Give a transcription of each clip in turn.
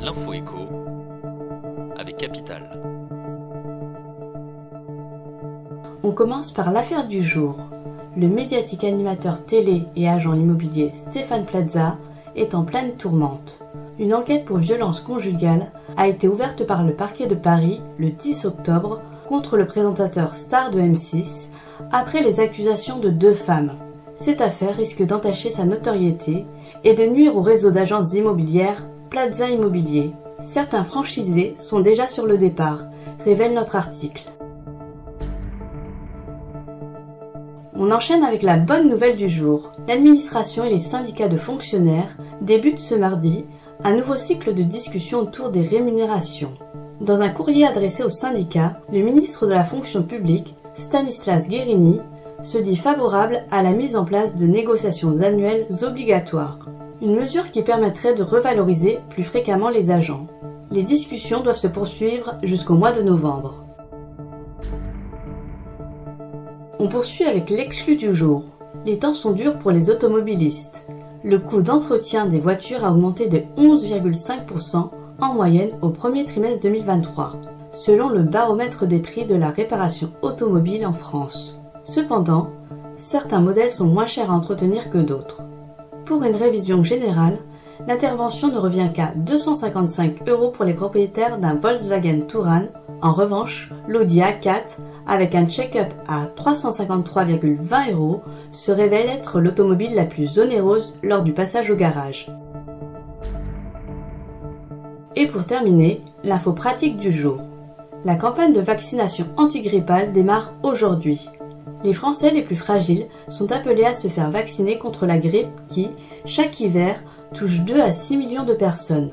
L'info écho avec Capital. On commence par l'affaire du jour. Le médiatique animateur télé et agent immobilier Stéphane Plaza est en pleine tourmente. Une enquête pour violence conjugale a été ouverte par le parquet de Paris le 10 octobre contre le présentateur star de M6 après les accusations de deux femmes. Cette affaire risque d'entacher sa notoriété et de nuire au réseau d'agences immobilières Plaza Immobilier. Certains franchisés sont déjà sur le départ, révèle notre article. On enchaîne avec la bonne nouvelle du jour. L'administration et les syndicats de fonctionnaires débutent ce mardi un nouveau cycle de discussion autour des rémunérations. Dans un courrier adressé aux syndicats, le ministre de la fonction publique, Stanislas Guérini, se dit favorable à la mise en place de négociations annuelles obligatoires, une mesure qui permettrait de revaloriser plus fréquemment les agents. Les discussions doivent se poursuivre jusqu'au mois de novembre. On poursuit avec l'exclu du jour. Les temps sont durs pour les automobilistes. Le coût d'entretien des voitures a augmenté de 11,5% en moyenne au premier trimestre 2023, selon le baromètre des prix de la réparation automobile en France. Cependant, certains modèles sont moins chers à entretenir que d'autres. Pour une révision générale, l'intervention ne revient qu'à 255 euros pour les propriétaires d'un Volkswagen Touran. En revanche, l'Audi A4, avec un check-up à 353,20 euros, se révèle être l'automobile la plus onéreuse lors du passage au garage. Et pour terminer, l'info pratique du jour. La campagne de vaccination antigrippale démarre aujourd'hui. Les Français les plus fragiles sont appelés à se faire vacciner contre la grippe qui, chaque hiver, touche 2 à 6 millions de personnes.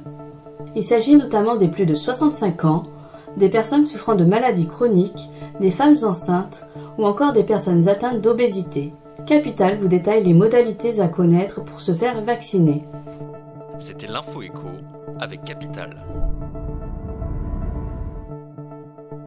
Il s'agit notamment des plus de 65 ans, des personnes souffrant de maladies chroniques, des femmes enceintes ou encore des personnes atteintes d'obésité. Capital vous détaille les modalités à connaître pour se faire vacciner. C'était l'info écho avec Capital.